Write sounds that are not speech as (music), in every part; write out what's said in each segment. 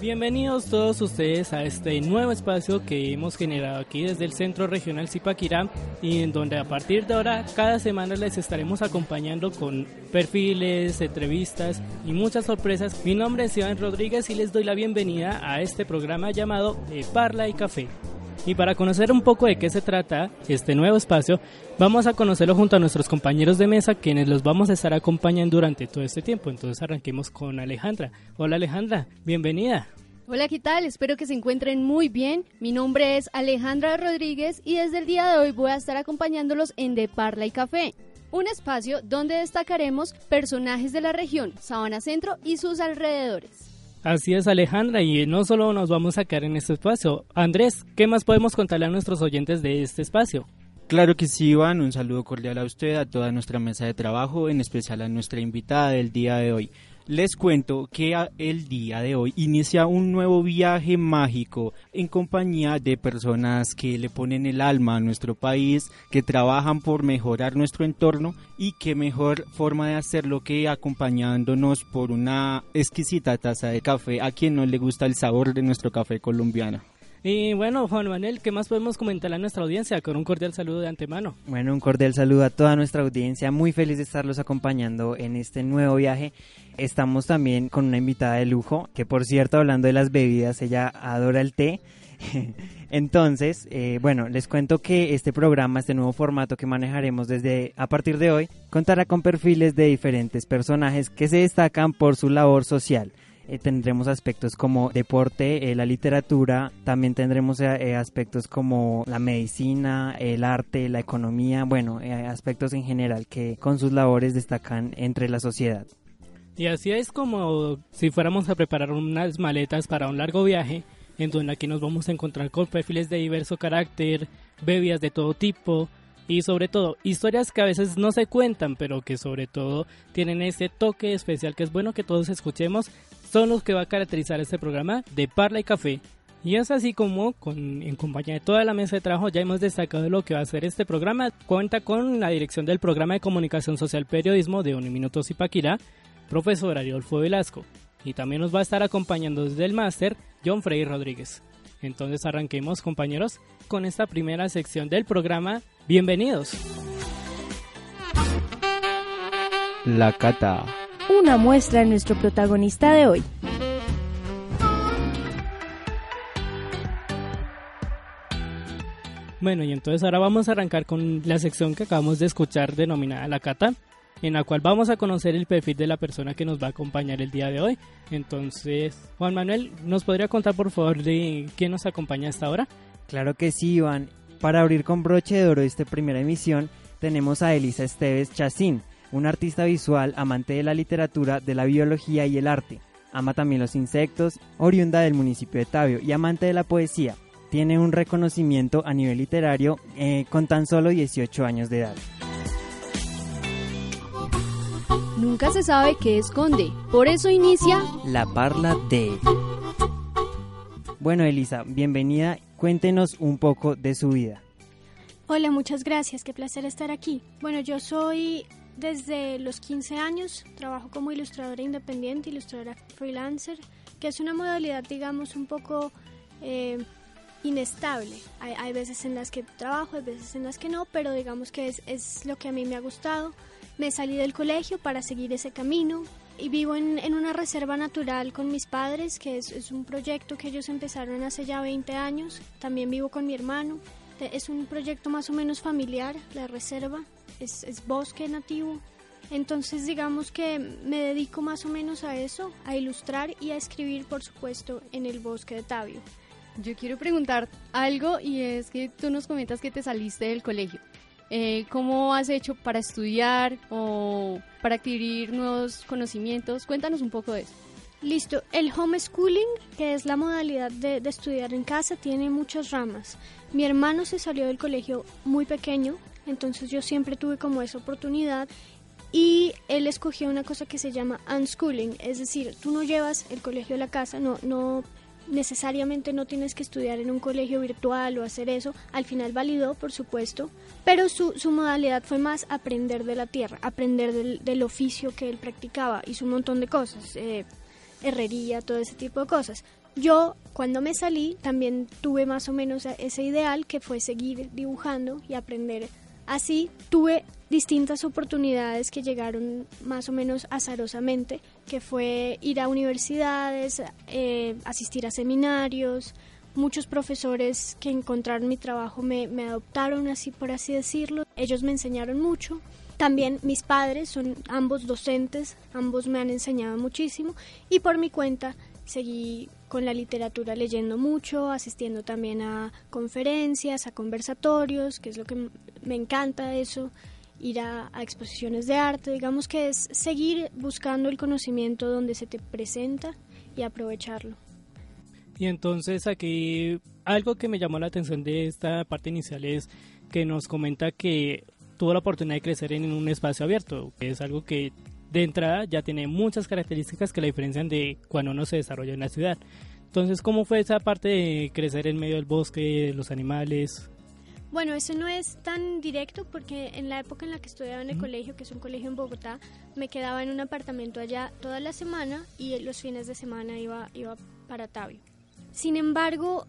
Bienvenidos todos ustedes a este nuevo espacio que hemos generado aquí desde el Centro Regional Zipaquirá y en donde a partir de ahora cada semana les estaremos acompañando con perfiles, entrevistas y muchas sorpresas. Mi nombre es Iván Rodríguez y les doy la bienvenida a este programa llamado De Parla y Café. Y para conocer un poco de qué se trata este nuevo espacio, vamos a conocerlo junto a nuestros compañeros de mesa, quienes los vamos a estar acompañando durante todo este tiempo. Entonces arranquemos con Alejandra. Hola Alejandra, bienvenida. Hola, ¿qué tal? Espero que se encuentren muy bien. Mi nombre es Alejandra Rodríguez y desde el día de hoy voy a estar acompañándolos en De Parla y Café, un espacio donde destacaremos personajes de la región, Sabana Centro y sus alrededores. Así es Alejandra y no solo nos vamos a quedar en este espacio. Andrés, ¿qué más podemos contarle a nuestros oyentes de este espacio? Claro que sí, Iván, un saludo cordial a usted, a toda nuestra mesa de trabajo, en especial a nuestra invitada del día de hoy les cuento que el día de hoy inicia un nuevo viaje mágico en compañía de personas que le ponen el alma a nuestro país, que trabajan por mejorar nuestro entorno y qué mejor forma de hacerlo que acompañándonos por una exquisita taza de café a quien no le gusta el sabor de nuestro café colombiano. Y bueno, Juan Manuel, ¿qué más podemos comentar a nuestra audiencia? Con un cordial saludo de antemano. Bueno, un cordial saludo a toda nuestra audiencia. Muy feliz de estarlos acompañando en este nuevo viaje. Estamos también con una invitada de lujo, que por cierto, hablando de las bebidas, ella adora el té. (laughs) Entonces, eh, bueno, les cuento que este programa, este nuevo formato que manejaremos desde a partir de hoy, contará con perfiles de diferentes personajes que se destacan por su labor social eh, tendremos aspectos como deporte, eh, la literatura, también tendremos eh, aspectos como la medicina, el arte, la economía, bueno, aspectos en general que con sus labores destacan entre la sociedad. Y así es como si fuéramos a preparar unas maletas para un largo viaje, en donde aquí nos vamos a encontrar con perfiles de diverso carácter, bebidas de todo tipo, y sobre todo historias que a veces no se cuentan, pero que sobre todo tienen ese toque especial que es bueno que todos escuchemos, son los que va a caracterizar este programa de Parla y Café. Y es así como, en compañía de toda la mesa de trabajo, ya hemos destacado lo que va a ser este programa. Cuenta con la dirección del programa de comunicación social periodismo de Uniminuto Zipaquirá, profesor Ariolfo Velasco. Y también nos va a estar acompañando desde el máster John Frey Rodríguez. Entonces arranquemos compañeros con esta primera sección del programa. Bienvenidos. La cata. Una muestra de nuestro protagonista de hoy. Bueno, y entonces ahora vamos a arrancar con la sección que acabamos de escuchar denominada La Cata en la cual vamos a conocer el perfil de la persona que nos va a acompañar el día de hoy. Entonces, Juan Manuel, ¿nos podría contar por favor de quién nos acompaña hasta ahora? Claro que sí, Iván. Para abrir con broche de oro esta primera emisión, tenemos a Elisa Esteves Chacín, una artista visual amante de la literatura, de la biología y el arte. Ama también los insectos, oriunda del municipio de Tabio y amante de la poesía. Tiene un reconocimiento a nivel literario eh, con tan solo 18 años de edad. Nunca se sabe qué esconde. Por eso inicia La Parla de. Bueno, Elisa, bienvenida. Cuéntenos un poco de su vida. Hola, muchas gracias. Qué placer estar aquí. Bueno, yo soy desde los 15 años, trabajo como ilustradora independiente, ilustradora freelancer, que es una modalidad, digamos, un poco eh, inestable. Hay, veces en las que trabajo, hay veces en las que no, pero digamos que es, es lo que a mí me ha gustado. Me salí del colegio para seguir ese camino y vivo en, una reserva natural con mis padres, que es, un proyecto que ellos empezaron hace ya 20 años. También vivo con mi hermano. Es un proyecto más o menos familiar, la reserva. Es, es bosque nativo. Entonces digamos que me dedico más o menos a eso, a ilustrar y a escribir, por supuesto, en el bosque de Tabio. Yo quiero preguntar algo y es que tú nos comentas que te saliste del colegio. Eh, ¿Cómo has hecho para estudiar o para adquirir nuevos conocimientos? Cuéntanos un poco de eso. Listo, el homeschooling, que es la modalidad de, de, estudiar en casa, tiene muchas ramas. Mi hermano se salió del colegio muy pequeño, entonces yo siempre tuve como esa oportunidad y él escogió una cosa que se llama unschooling, es decir, tú no llevas el colegio a la casa, no, no necesariamente no tienes que estudiar en un colegio virtual o hacer eso, al final validó, por supuesto, pero su, su modalidad fue más aprender de la tierra, aprender del, del, oficio que él practicaba, hizo un montón de cosas, eh, herrería, todo ese tipo de cosas. Yo, cuando me salí, también tuve más o menos ese ideal que fue seguir dibujando y aprender. Así tuve distintas oportunidades que llegaron más o menos azarosamente, que fue ir a universidades, eh, asistir a seminarios, muchos profesores que encontraron mi trabajo me, me adoptaron así por así decirlo, ellos me enseñaron mucho. También mis padres son ambos docentes, ambos me han enseñado muchísimo. Y por mi cuenta seguí con la literatura leyendo mucho, asistiendo también a conferencias, a conversatorios, que es lo que me encanta eso, ir a, a, exposiciones de arte, digamos que es seguir buscando el conocimiento donde se te presenta y aprovecharlo. Y entonces aquí algo que me llamó la atención de esta parte inicial es que nos comenta que tuvo la oportunidad de crecer en un espacio abierto, que es algo que de entrada ya tiene muchas características que la diferencian de cuando uno se desarrolla en la ciudad. Entonces, ¿cómo fue esa parte de crecer en medio del bosque, los animales? Bueno, eso no es tan directo porque en la época en la que estudiaba en el colegio, que es un colegio en Bogotá, me quedaba en un apartamento allá toda la semana y los fines de semana iba, iba para Tabio. Sin embargo,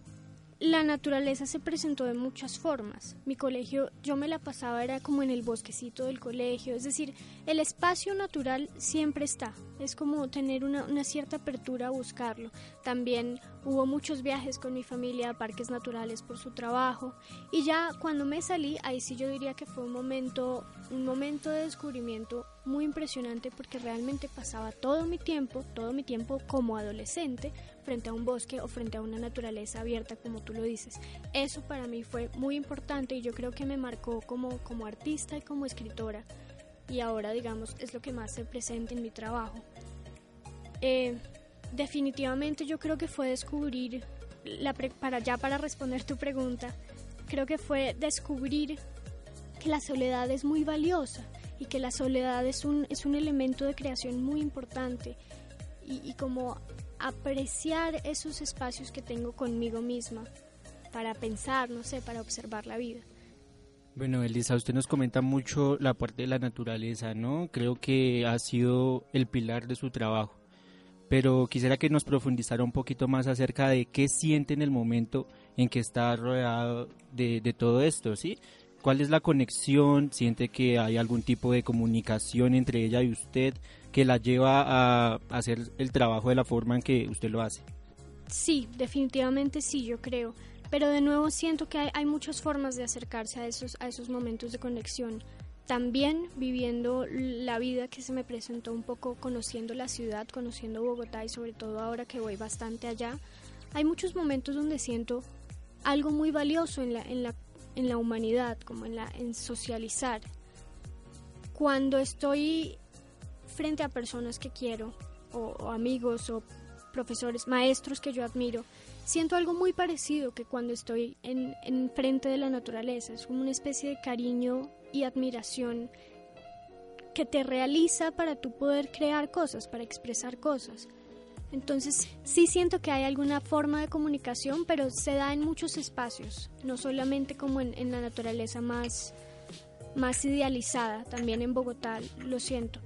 la naturaleza se presentó de muchas formas. Mi colegio, yo me la pasaba, era como en el bosquecito del colegio, es decir, el espacio natural siempre está, es como tener una, una, cierta apertura a buscarlo. También hubo muchos viajes con mi familia a parques naturales por su trabajo y ya cuando me salí, ahí sí yo diría que fue un momento, un momento de descubrimiento muy impresionante porque realmente pasaba todo mi tiempo, todo mi tiempo como adolescente frente a un bosque o frente a una naturaleza abierta como tú lo dices. Eso para mí fue muy importante y yo creo que me marcó como, como artista y como escritora y ahora digamos es lo que más se presenta en mi trabajo. Eh, definitivamente yo creo que fue descubrir, la para ya para responder tu pregunta, creo que fue descubrir que la soledad es muy valiosa y que la soledad es un, es un elemento de creación muy importante y, y como apreciar esos espacios que tengo conmigo misma para pensar, no sé, para observar la vida. Bueno, Elisa, usted nos comenta mucho la parte de la naturaleza, ¿no? Creo que ha sido el pilar de su trabajo. Pero quisiera que nos profundizara un poquito más acerca de qué siente en el momento en que está rodeado de, de todo esto, ¿sí? ¿Cuál es la conexión? ¿Siente que hay algún tipo de comunicación entre ella y usted que la lleva a hacer el trabajo de la forma en que usted lo hace? Sí, definitivamente sí, yo creo pero de nuevo siento que hay, hay, muchas formas de acercarse a esos, a esos momentos de conexión. También viviendo la vida que se me presentó un poco conociendo la ciudad, conociendo Bogotá y sobre todo ahora que voy bastante allá, hay muchos momentos donde siento algo muy valioso en la, en la, en la humanidad, como en, la, en socializar. Cuando estoy frente a personas que quiero, o, o amigos, o profesores, maestros que yo admiro, siento algo muy parecido que cuando estoy en, en frente de la naturaleza. Es como una especie de cariño y admiración que te realiza para tú poder crear cosas, para expresar cosas. Entonces sí siento que hay alguna forma de comunicación, pero se da en muchos espacios, no solamente como en, en la naturaleza más, más idealizada, también en Bogotá, lo siento.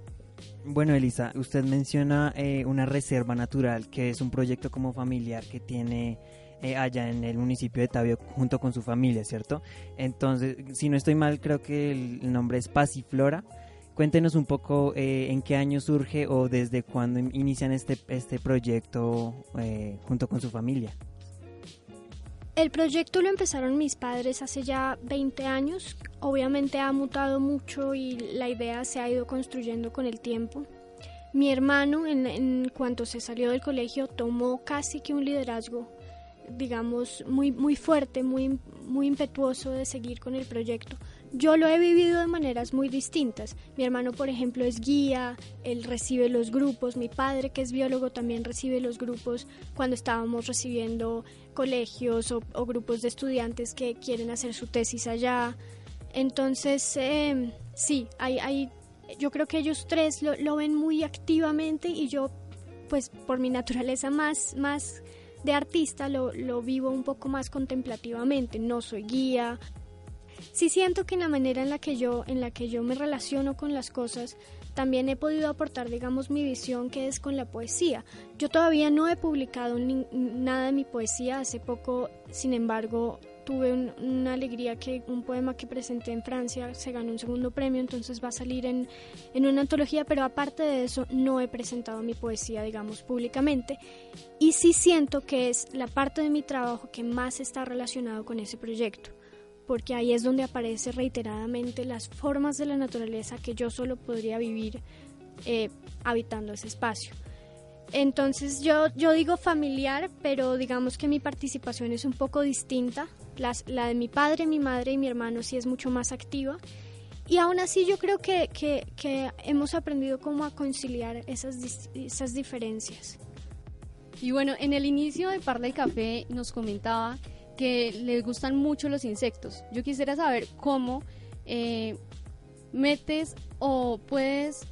Bueno, Elisa, usted menciona eh, una reserva natural, que es un proyecto como familiar que tiene eh, allá en el municipio de Tabio junto con su familia, ¿cierto? Entonces, si no estoy mal, creo que el nombre es Pasiflora. Cuéntenos un poco eh, en qué año surge o desde cuándo inician este, este proyecto eh, junto con su familia. El proyecto lo empezaron mis padres hace ya 20 años. Obviamente ha mutado mucho y la idea se ha ido construyendo con el tiempo. Mi hermano, en, cuanto se salió del colegio, tomó casi que un liderazgo, digamos, muy, muy fuerte, muy, muy impetuoso de seguir con el proyecto. Yo lo he vivido de maneras muy distintas. Mi hermano, por ejemplo, es guía, él recibe los grupos, mi padre, que es biólogo, también recibe los grupos cuando estábamos recibiendo colegios o, grupos de estudiantes que quieren hacer su tesis allá. Entonces, em, sí, hay, hay, yo creo que ellos tres lo, lo, ven muy activamente y yo, pues por mi naturaleza más, más de artista, lo, lo vivo un poco más contemplativamente. No soy guía, sí siento que en la manera en la que yo, en la que yo me relaciono con las cosas, también he podido aportar, digamos, mi visión que es con la poesía. Yo todavía no he publicado nada de mi poesía. Hace poco, sin embargo, tuve una alegría que un poema que presenté en Francia se ganó un segundo premio, entonces va a salir en, en una antología, pero aparte de eso no he presentado mi poesía, digamos, públicamente. Y sí siento que es la parte de mi trabajo que más está relacionado con ese proyecto porque ahí es donde aparece reiteradamente las formas de la naturaleza que yo solo podría vivir eh, habitando ese espacio. Entonces yo, yo digo familiar, pero digamos que mi participación es un poco distinta. la de mi padre, mi madre y mi hermano sí es mucho más activa. Y aún así yo creo que, que, que hemos aprendido cómo a conciliar esas, esas diferencias. Y bueno, en el inicio de Parla y Café nos comentaba que les gustan mucho los insectos. Yo quisiera saber cómo eh, metes o puedes...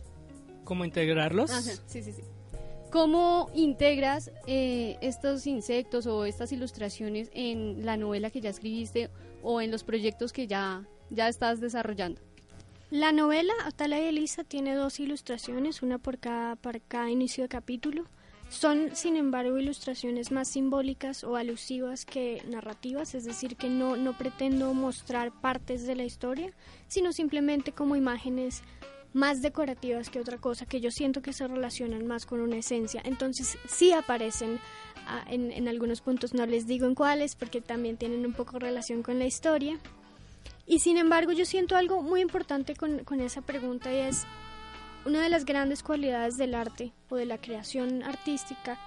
¿Cómo integrarlos? sí, sí, sí. ¿Cómo integras eh, estos insectos o estas ilustraciones en la novela que ya escribiste o en los proyectos que ya, ya estás desarrollando? La novela Atala y Elisa tiene dos ilustraciones, una por cada, por cada inicio de capítulo. Son, sin embargo, ilustraciones más simbólicas o alusivas que narrativas, es decir, que no, no pretendo mostrar partes de la historia, sino simplemente como imágenes más decorativas que otra cosa, que yo siento que se relacionan más con una esencia. Entonces sí aparecen ah, en, en, algunos puntos, no les digo en cuáles, porque también tienen un poco relación con la historia. Y sin embargo yo siento algo muy importante con, con esa pregunta y es una de las grandes cualidades del arte o de la creación artística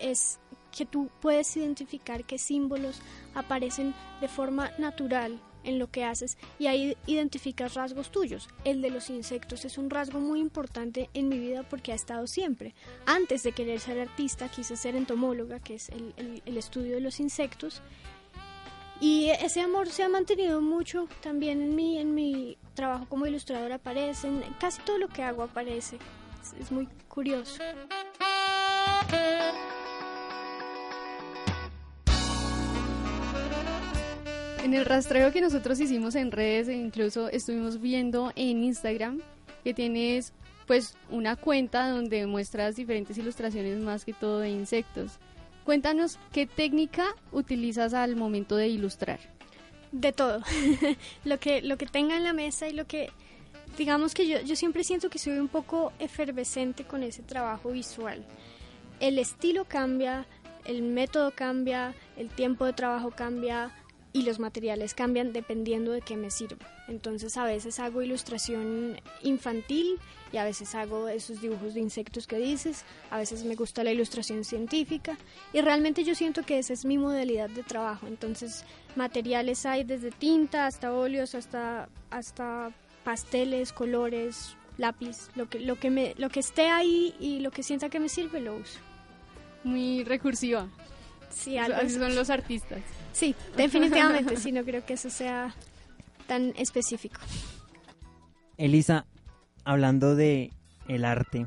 es que tú puedes identificar qué símbolos aparecen de forma natural en lo que haces y ahí identificas rasgos tuyos. El de los insectos es un rasgo muy importante en mi vida porque ha estado siempre. Antes de querer ser artista quise ser entomóloga, que es el, estudio de los insectos, y ese amor se ha mantenido mucho también en mí, en mi trabajo como ilustradora aparece, casi todo lo que hago aparece. Es, muy curioso. En el rastreo que nosotros hicimos en redes e incluso estuvimos viendo en Instagram que tienes pues una cuenta donde muestras diferentes ilustraciones más que todo de insectos. Cuéntanos qué técnica utilizas al momento de ilustrar. De todo. (laughs) lo, que, lo que tenga en la mesa y lo que... Digamos que yo, yo siempre siento que soy un poco efervescente con ese trabajo visual. El estilo cambia, el método cambia, el tiempo de trabajo cambia, y los materiales cambian dependiendo de qué me sirva. Entonces a veces hago ilustración infantil y a veces hago esos dibujos de insectos que dices, a veces me gusta la ilustración científica y realmente yo siento que esa es mi modalidad de trabajo. Entonces materiales hay desde tinta hasta óleos hasta hasta pasteles, colores, lápiz, lo que lo que me lo que esté ahí y lo que sienta que me sirve lo uso. Muy recursiva. Sí, así son los artistas. Sí, definitivamente, sí, no creo que eso sea tan específico. Elisa, hablando de el arte,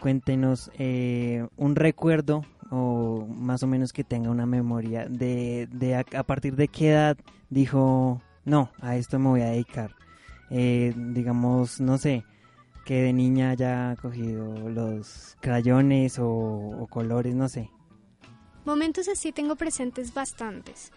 cuéntenos eh, un recuerdo o más o menos que tenga una memoria de, de a, partir de qué edad dijo, no, a esto me voy a dedicar. Eh, digamos, no sé, que de niña haya cogido los crayones o colores, no sé. Momentos así tengo presentes bastantes.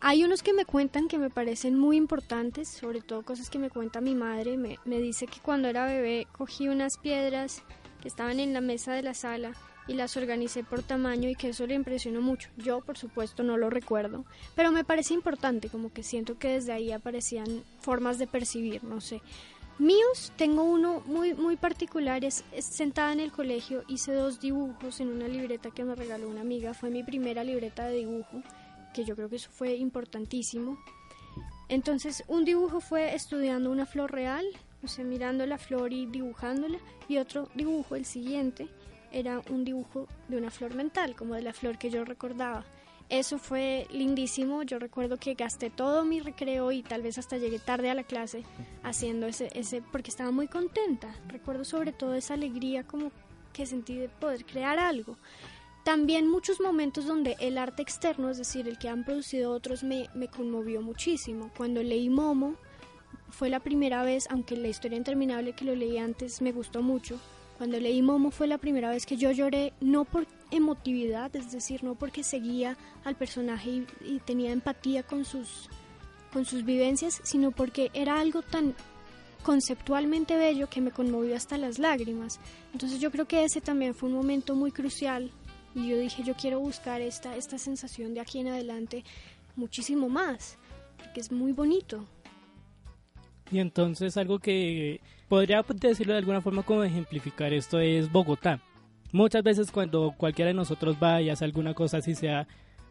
Hay unos que me cuentan que me parecen muy importantes, sobre todo cosas que me cuenta mi madre. Me, dice que cuando era bebé cogí unas piedras que estaban en la mesa de la sala y las organicé por tamaño y que eso le impresionó mucho. Yo, por supuesto, no lo recuerdo, pero me parece importante, como que siento que desde ahí aparecían formas de percibir, no sé. Míos, tengo uno muy, muy particular, es, sentada en el colegio, hice dos dibujos en una libreta que me regaló una amiga, fue mi primera libreta de dibujo, que yo creo que eso fue importantísimo. Entonces, un dibujo fue estudiando una flor real, o sea, mirando la flor y dibujándola, y otro dibujo, el siguiente, era un dibujo de una flor mental, como de la flor que yo recordaba. Eso fue lindísimo. Yo recuerdo que gasté todo mi recreo y tal vez hasta llegué tarde a la clase haciendo ese, ese porque estaba muy contenta. Recuerdo sobre todo esa alegría como que sentí de poder crear algo. También muchos momentos donde el arte externo, es decir, el que han producido otros, me, me conmovió muchísimo. Cuando leí Momo, fue la primera vez, aunque la historia interminable que lo leí antes me gustó mucho, cuando leí Momo fue la primera vez que yo lloré, no por emotividad, es decir, no porque seguía al personaje y, tenía empatía con sus, con sus vivencias, sino porque era algo tan conceptualmente bello que me conmovió hasta las lágrimas. Entonces yo creo que ese también fue un momento muy crucial y yo dije, yo quiero buscar esta, esta sensación de aquí en adelante muchísimo más, porque es muy bonito. Y entonces algo que podría decirlo de alguna forma como ejemplificar esto es Bogotá. Muchas veces cuando cualquiera de nosotros va y hace alguna cosa, así sea,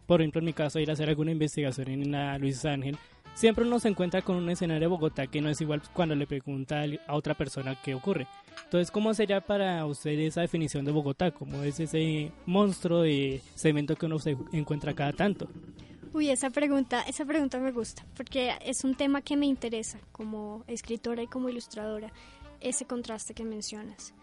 por ejemplo en mi caso, ir a hacer alguna investigación en Luis Ángel, siempre uno se encuentra con un escenario de Bogotá que no es igual cuando le pregunta a otra persona qué ocurre. Entonces, ¿cómo sería para usted esa definición de Bogotá? ¿Cómo es ese monstruo de cemento que uno se encuentra cada tanto? Uy, esa pregunta, esa pregunta me gusta, porque es un tema que me interesa como escritora y como ilustradora, ese contraste que mencionas.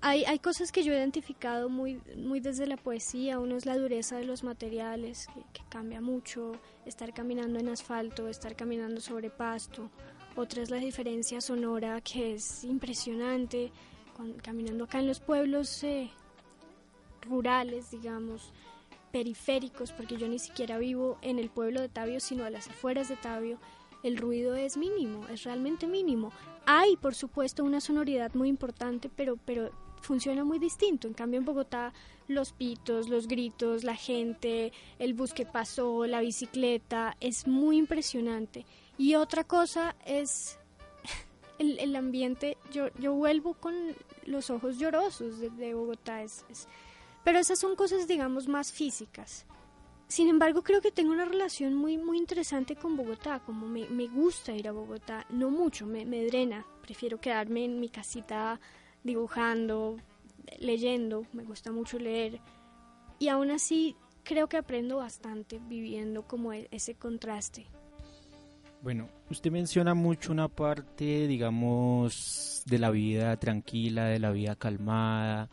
Hay, hay cosas que yo he identificado muy, muy desde la poesía, uno es la dureza de los materiales, que, cambia mucho, estar caminando en asfalto, estar caminando sobre pasto, otra es la diferencia sonora que es impresionante, caminando acá en los pueblos eh, rurales, digamos, periféricos, porque yo ni siquiera vivo en el pueblo de Tabio, sino a las afueras de Tabio, el ruido es mínimo, es realmente mínimo. Hay, por supuesto, una sonoridad muy importante, pero, pero funciona muy distinto. En cambio, en Bogotá, los pitos, los gritos, la gente, el bus que pasó, la bicicleta, es muy impresionante. Y otra cosa es (laughs) el, el ambiente, yo, yo vuelvo con los ojos llorosos de, Bogotá, es, pero esas son cosas, digamos, más físicas. Sin embargo, creo que tengo una relación muy, muy interesante con Bogotá, como me, me gusta ir a Bogotá, no mucho, me, me drena, prefiero quedarme en mi casita dibujando, leyendo, me gusta mucho leer, y aún así creo que aprendo bastante viviendo como e, ese contraste. Bueno, usted menciona mucho una parte, digamos, de la vida tranquila, de la vida calmada,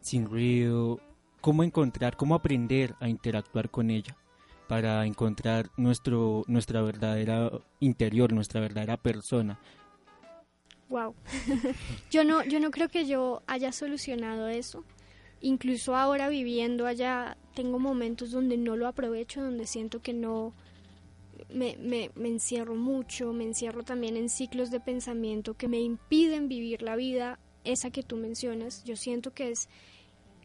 sin ruido. ¿Cómo encontrar, cómo aprender a interactuar con ella para encontrar nuestro, nuestra verdadera interior, nuestra verdadera persona? Wow. (laughs) yo no, yo no creo que yo haya solucionado eso. Incluso ahora viviendo allá tengo momentos donde no lo aprovecho, donde siento que no me, me, encierro mucho, me encierro también en ciclos de pensamiento que me impiden vivir la vida, esa que tú mencionas. Yo siento que es,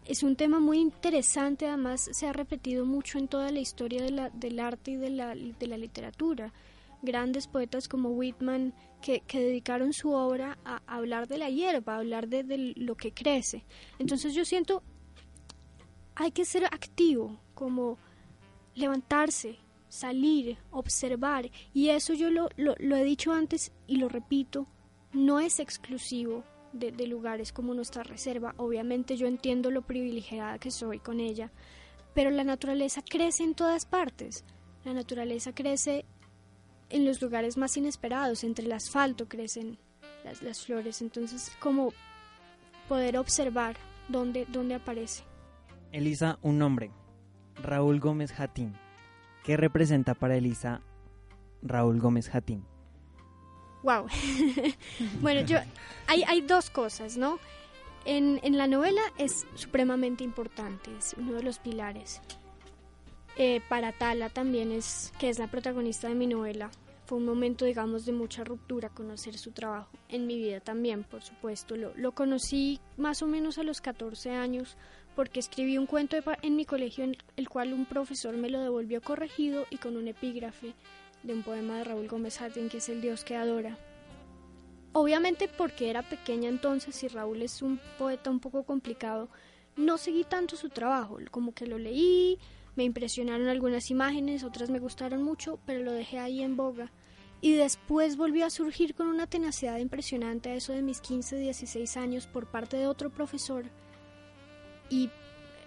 es un tema muy interesante, además se ha repetido mucho en toda la historia de la, del arte y de la, de la literatura. Grandes poetas como Whitman que, dedicaron su obra a, hablar de la hierba, a hablar de, de lo que crece. Entonces yo siento, hay que ser activo, como levantarse, salir, observar, y eso yo lo, lo, he dicho antes y lo repito, no es exclusivo de, lugares como nuestra reserva. Obviamente yo entiendo lo privilegiada que soy con ella, pero la naturaleza crece en todas partes. La naturaleza crece en los lugares más inesperados, entre el asfalto crecen las, las flores, entonces como poder observar dónde, dónde aparece. Elisa, un nombre, Raúl Gómez Jatín. ¿Qué representa para Elisa Raúl Gómez Jatín? Wow. (laughs) bueno, yo hay, hay dos cosas, ¿no? En, en, la novela es supremamente importante, es uno de los pilares. Eh, para Tala también es, que es la protagonista de mi novela, fue un momento, digamos, de mucha ruptura conocer su trabajo. En mi vida también, por supuesto. Lo, lo conocí más o menos a los 14 años porque escribí un cuento en mi colegio en el cual un profesor me lo devolvió corregido y con un epígrafe de un poema de Raúl Gómez Hattin que es El Dios que adora. Obviamente porque era pequeña entonces y Raúl es un poeta un poco complicado, no seguí tanto su trabajo, como que lo leí, me impresionaron algunas imágenes, otras me gustaron mucho, pero lo dejé ahí en boga. y después volvió a surgir con una tenacidad impresionante a eso de mis 15, 16 años por parte de otro profesor y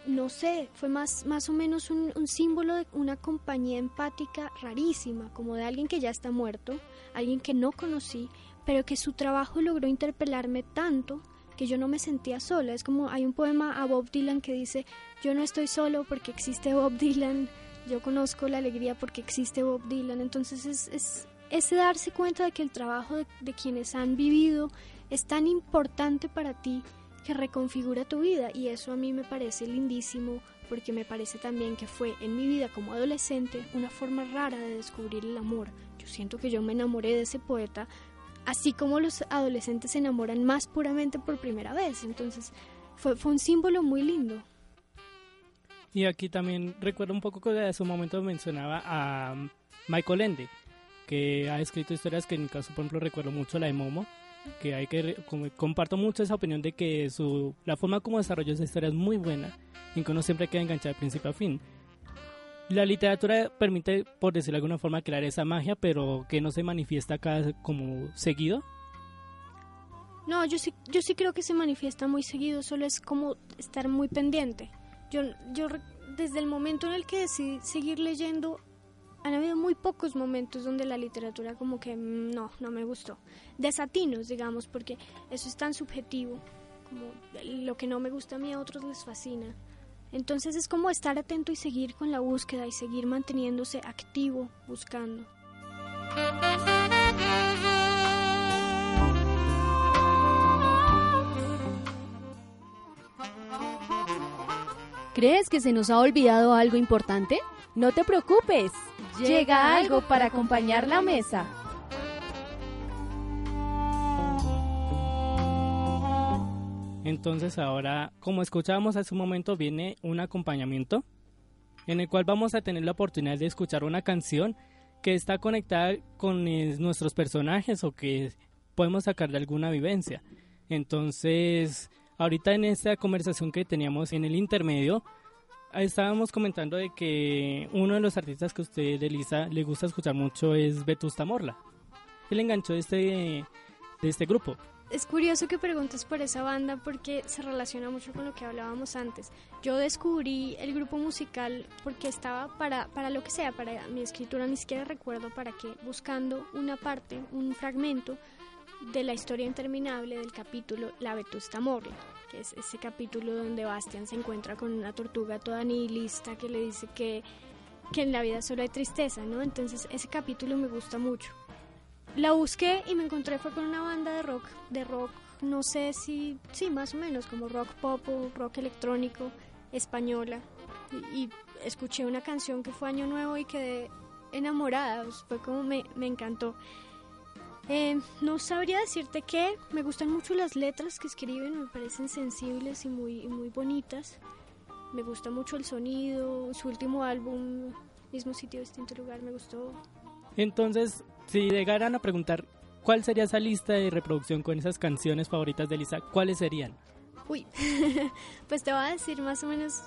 no sé, fue más, más o menos un, símbolo de una compañía empática rarísima, como de alguien que ya está muerto, alguien que no conocí, pero que su trabajo logró interpelarme tanto que yo no me sentía sola. Es como hay un poema a Bob Dylan que dice, yo no estoy solo porque existe Bob Dylan, yo conozco la alegría porque existe Bob Dylan. Entonces es, es ese darse cuenta de que el trabajo de quienes han vivido es tan importante para ti que reconfigura tu vida y eso a mí me parece lindísimo porque me parece también que fue en mi vida como adolescente una forma rara de descubrir el amor. Yo siento que yo me enamoré de ese poeta así como los adolescentes se enamoran más puramente por primera vez. Entonces fue, fue un símbolo muy lindo. Y aquí también recuerdo un poco que en su momento mencionaba a Michael Ende, que ha escrito historias que en mi caso, por ejemplo, recuerdo mucho la de Momo, que hay que comparto mucho esa opinión de que su la forma como desarrolló esa historia es muy buena y que uno siempre queda enganchado de principio a fin. La literatura permite, por decirlo de alguna forma, crear esa magia, pero que no se manifiesta acá como seguido. No, yo sí, yo sí creo que se manifiesta muy seguido, solo es como estar muy pendiente. Yo, yo desde el momento en el que decidí seguir leyendo, han habido muy pocos momentos donde la literatura como que mm, no, no me gustó. Desatinos, digamos, porque eso es tan subjetivo, como lo que no me gusta a mí a otros les fascina. Entonces es como estar atento y seguir con la búsqueda y seguir manteniéndose activo buscando. ¿Crees que se nos ha olvidado algo importante? No te preocupes, llega algo para acompañar la mesa. Entonces ahora, como escuchábamos hace un momento, viene un acompañamiento en el cual vamos a tener la oportunidad de escuchar una canción que está conectada con nuestros personajes o que podemos sacar de alguna vivencia. Entonces, ahorita en esta conversación que teníamos en el intermedio, estábamos comentando de que uno de los artistas que usted, Elisa, le gusta escuchar mucho es Vetusta Morla. Él enganchó de este, de este grupo es curioso que preguntes por esa banda porque se relaciona mucho con lo que hablábamos antes. Yo descubrí el grupo musical porque estaba para, para lo que sea, para mi escritura, ni siquiera recuerdo para qué, buscando una parte, un fragmento de la historia interminable del capítulo La Vetusta Morla, es ese capítulo donde Bastian se encuentra con una tortuga toda nihilista que le dice que, que en la vida solo hay tristeza, ¿no? Entonces ese capítulo me gusta mucho la busqué y me encontré fue con una banda de rock, de rock, no sé si, sí, más o menos, como rock pop rock electrónico, española. Y, escuché una canción que fue Año Nuevo y quedé enamorada, fue como me, me encantó. Eh, no sabría decirte qué, me gustan mucho las letras que escriben, me parecen sensibles y muy, muy bonitas. Me gusta mucho el sonido, su último álbum, mismo sitio, distinto lugar, me gustó. Entonces, si llegaran a preguntar cuál sería esa lista de reproducción con esas canciones favoritas de Lisa, ¿cuáles serían? Uy, (laughs) pues te voy a decir más o menos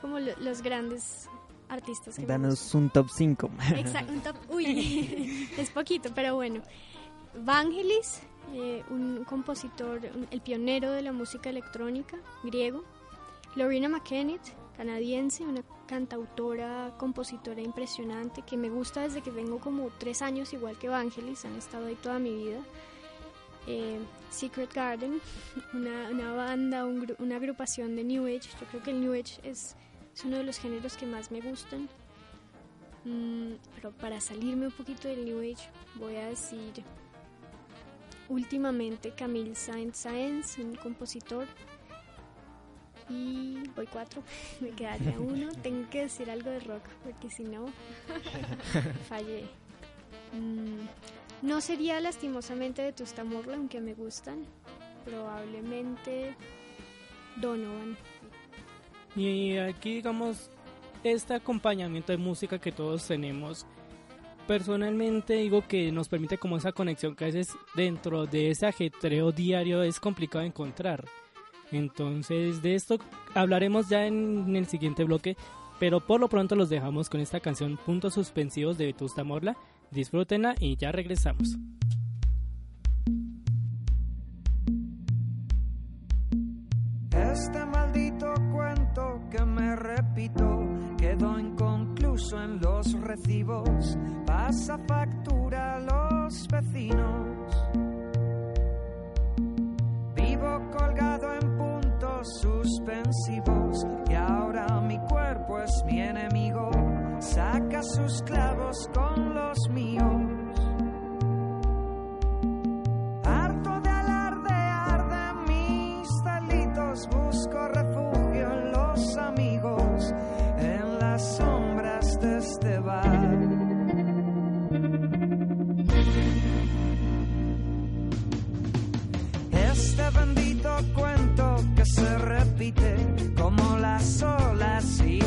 como los grandes artistas. Que Danos un top 5. Exacto, un top. Uy, (laughs) es poquito, pero bueno. Vangelis, eh, un compositor, el pionero de la música electrónica griego. Lorena McKennitt, canadiense, una cantautora, compositora impresionante que me gusta desde que tengo como tres años, igual que Evangelis, han estado ahí toda mi vida. Eh, Secret Garden, (laughs) una, banda, una agrupación de New Age. Yo creo que el New Age es, uno de los géneros que más me gustan. Mm, pero para salirme un poquito del New Age, voy a decir últimamente Camille Saint-Saëns, un compositor y voy cuatro, (laughs) me quedaría uno. (laughs) Tengo que decir algo de rock, porque si no, (laughs) fallé. Mm, no sería lastimosamente de Tusta Morla, aunque me gustan. Probablemente Donovan. Y aquí, digamos, este acompañamiento de música que todos tenemos, personalmente digo que nos permite como esa conexión que a veces dentro de ese ajetreo diario es complicado encontrar. Entonces de esto hablaremos ya en el siguiente bloque, pero por lo pronto los dejamos con esta canción Puntos Suspensivos de Vetusta Morla. Disfrútenla y ya regresamos. Este maldito cuento que me repito quedó en en los recibos, pasa factura a los vecinos. Vivo colgado en puntos suspensivos y ahora mi cuerpo es mi enemigo, saca sus clavos con los míos. Harto de alardear de mis delitos, busco all I see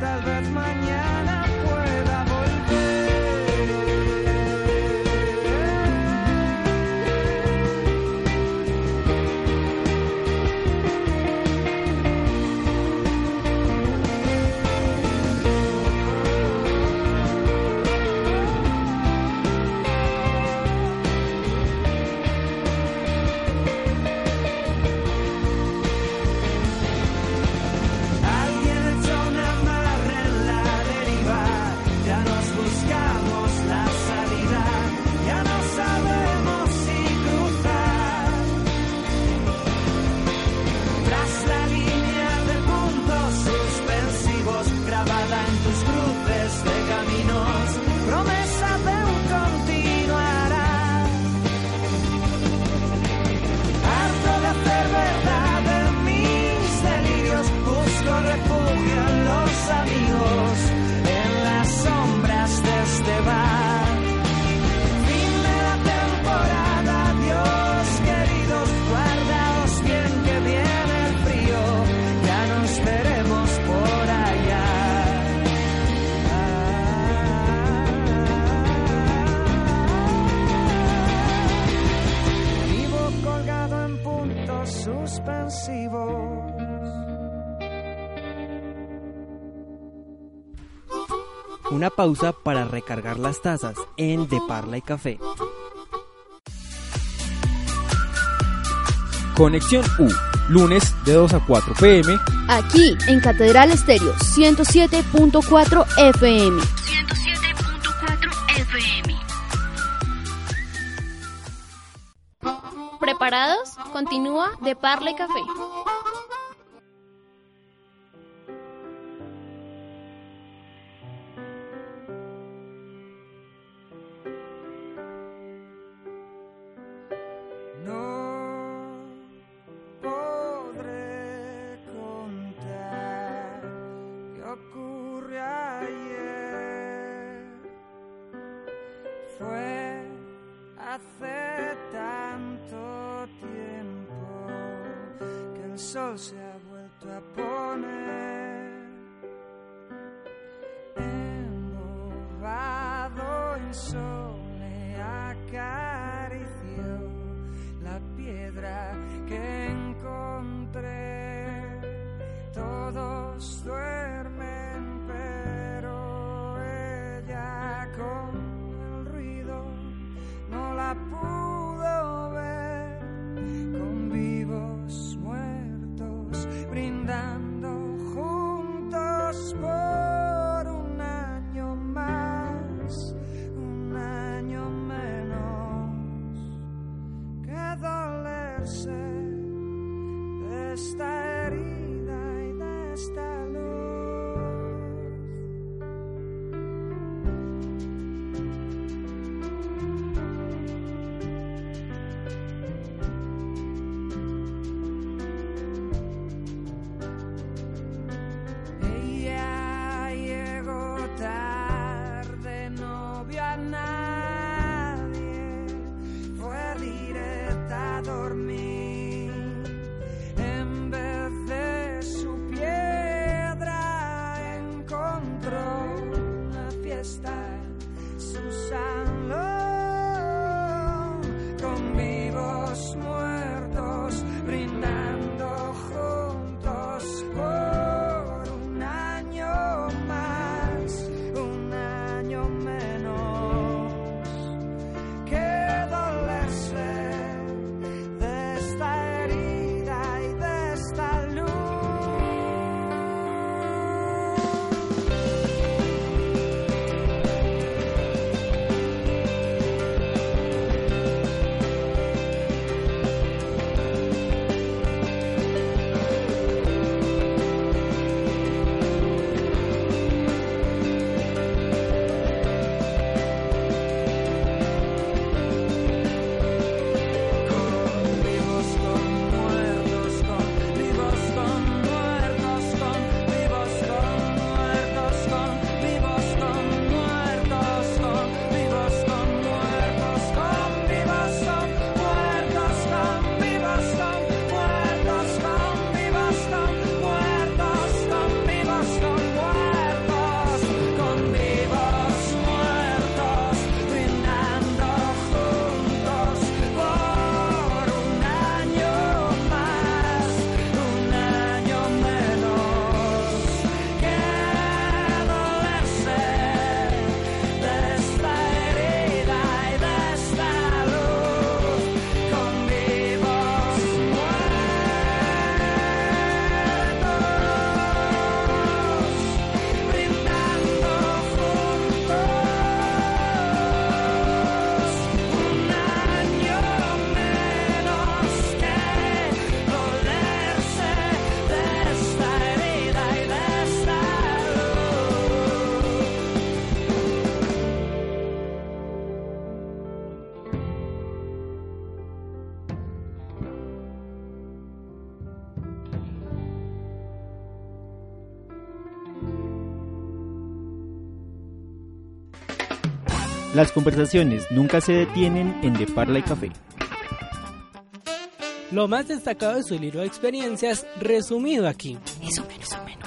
tal vez. pausa para recargar las tazas en De Parla y Café. Conexión U, lunes de 2 a 4 pm. Aquí en Catedral Estéreo 107.4 FM. 107.4 FM. ¿Preparados? Continúa De Parla y Café. Las conversaciones nunca se detienen en De Parla y Café. Lo más destacado de su libro de experiencias resumido aquí. Eso, eso, menos.